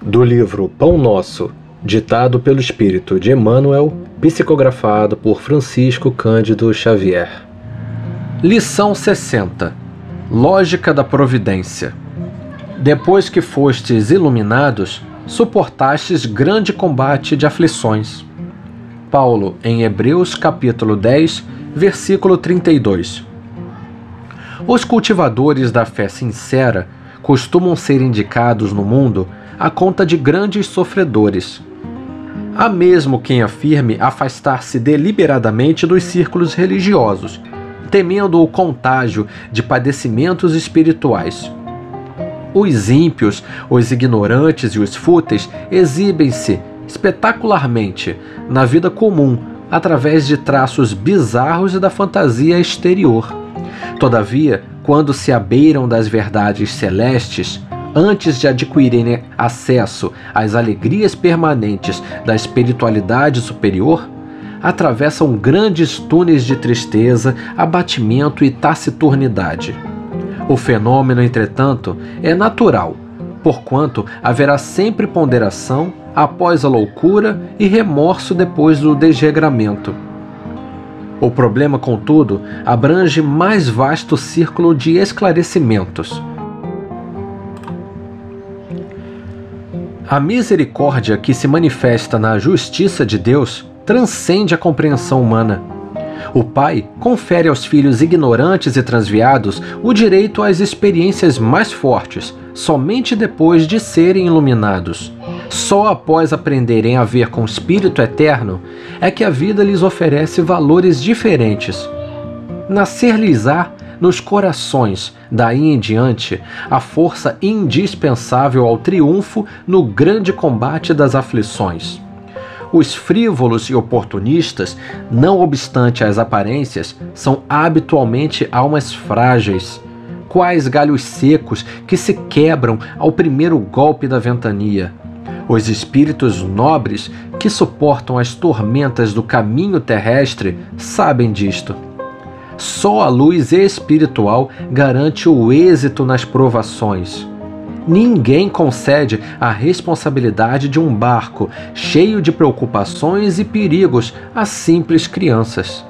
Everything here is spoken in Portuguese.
do livro Pão Nosso, ditado pelo Espírito de Emmanuel, psicografado por Francisco Cândido Xavier. Lição 60 Lógica da Providência Depois que fostes iluminados, suportastes grande combate de aflições. Paulo, em Hebreus capítulo 10, versículo 32. Os cultivadores da fé sincera costumam ser indicados no mundo à conta de grandes sofredores. Há mesmo quem afirme afastar-se deliberadamente dos círculos religiosos, temendo o contágio de padecimentos espirituais. Os ímpios, os ignorantes e os fúteis exibem-se espetacularmente na vida comum através de traços bizarros da fantasia exterior. Todavia, quando se abeiram das verdades celestes, antes de adquirirem acesso às alegrias permanentes da espiritualidade superior, atravessam grandes túneis de tristeza, abatimento e taciturnidade. O fenômeno, entretanto, é natural, porquanto haverá sempre ponderação após a loucura e remorso depois do desregramento. O problema, contudo, abrange mais vasto círculo de esclarecimentos A misericórdia que se manifesta na justiça de Deus transcende a compreensão humana. O Pai confere aos filhos ignorantes e transviados o direito às experiências mais fortes, somente depois de serem iluminados. Só após aprenderem a ver com o Espírito Eterno é que a vida lhes oferece valores diferentes. Nascer-lhes-á nos corações, daí em diante, a força indispensável ao triunfo no grande combate das aflições. Os frívolos e oportunistas, não obstante as aparências, são habitualmente almas frágeis, quais galhos secos que se quebram ao primeiro golpe da ventania. Os espíritos nobres que suportam as tormentas do caminho terrestre sabem disto. Só a luz espiritual garante o êxito nas provações. Ninguém concede a responsabilidade de um barco cheio de preocupações e perigos a simples crianças.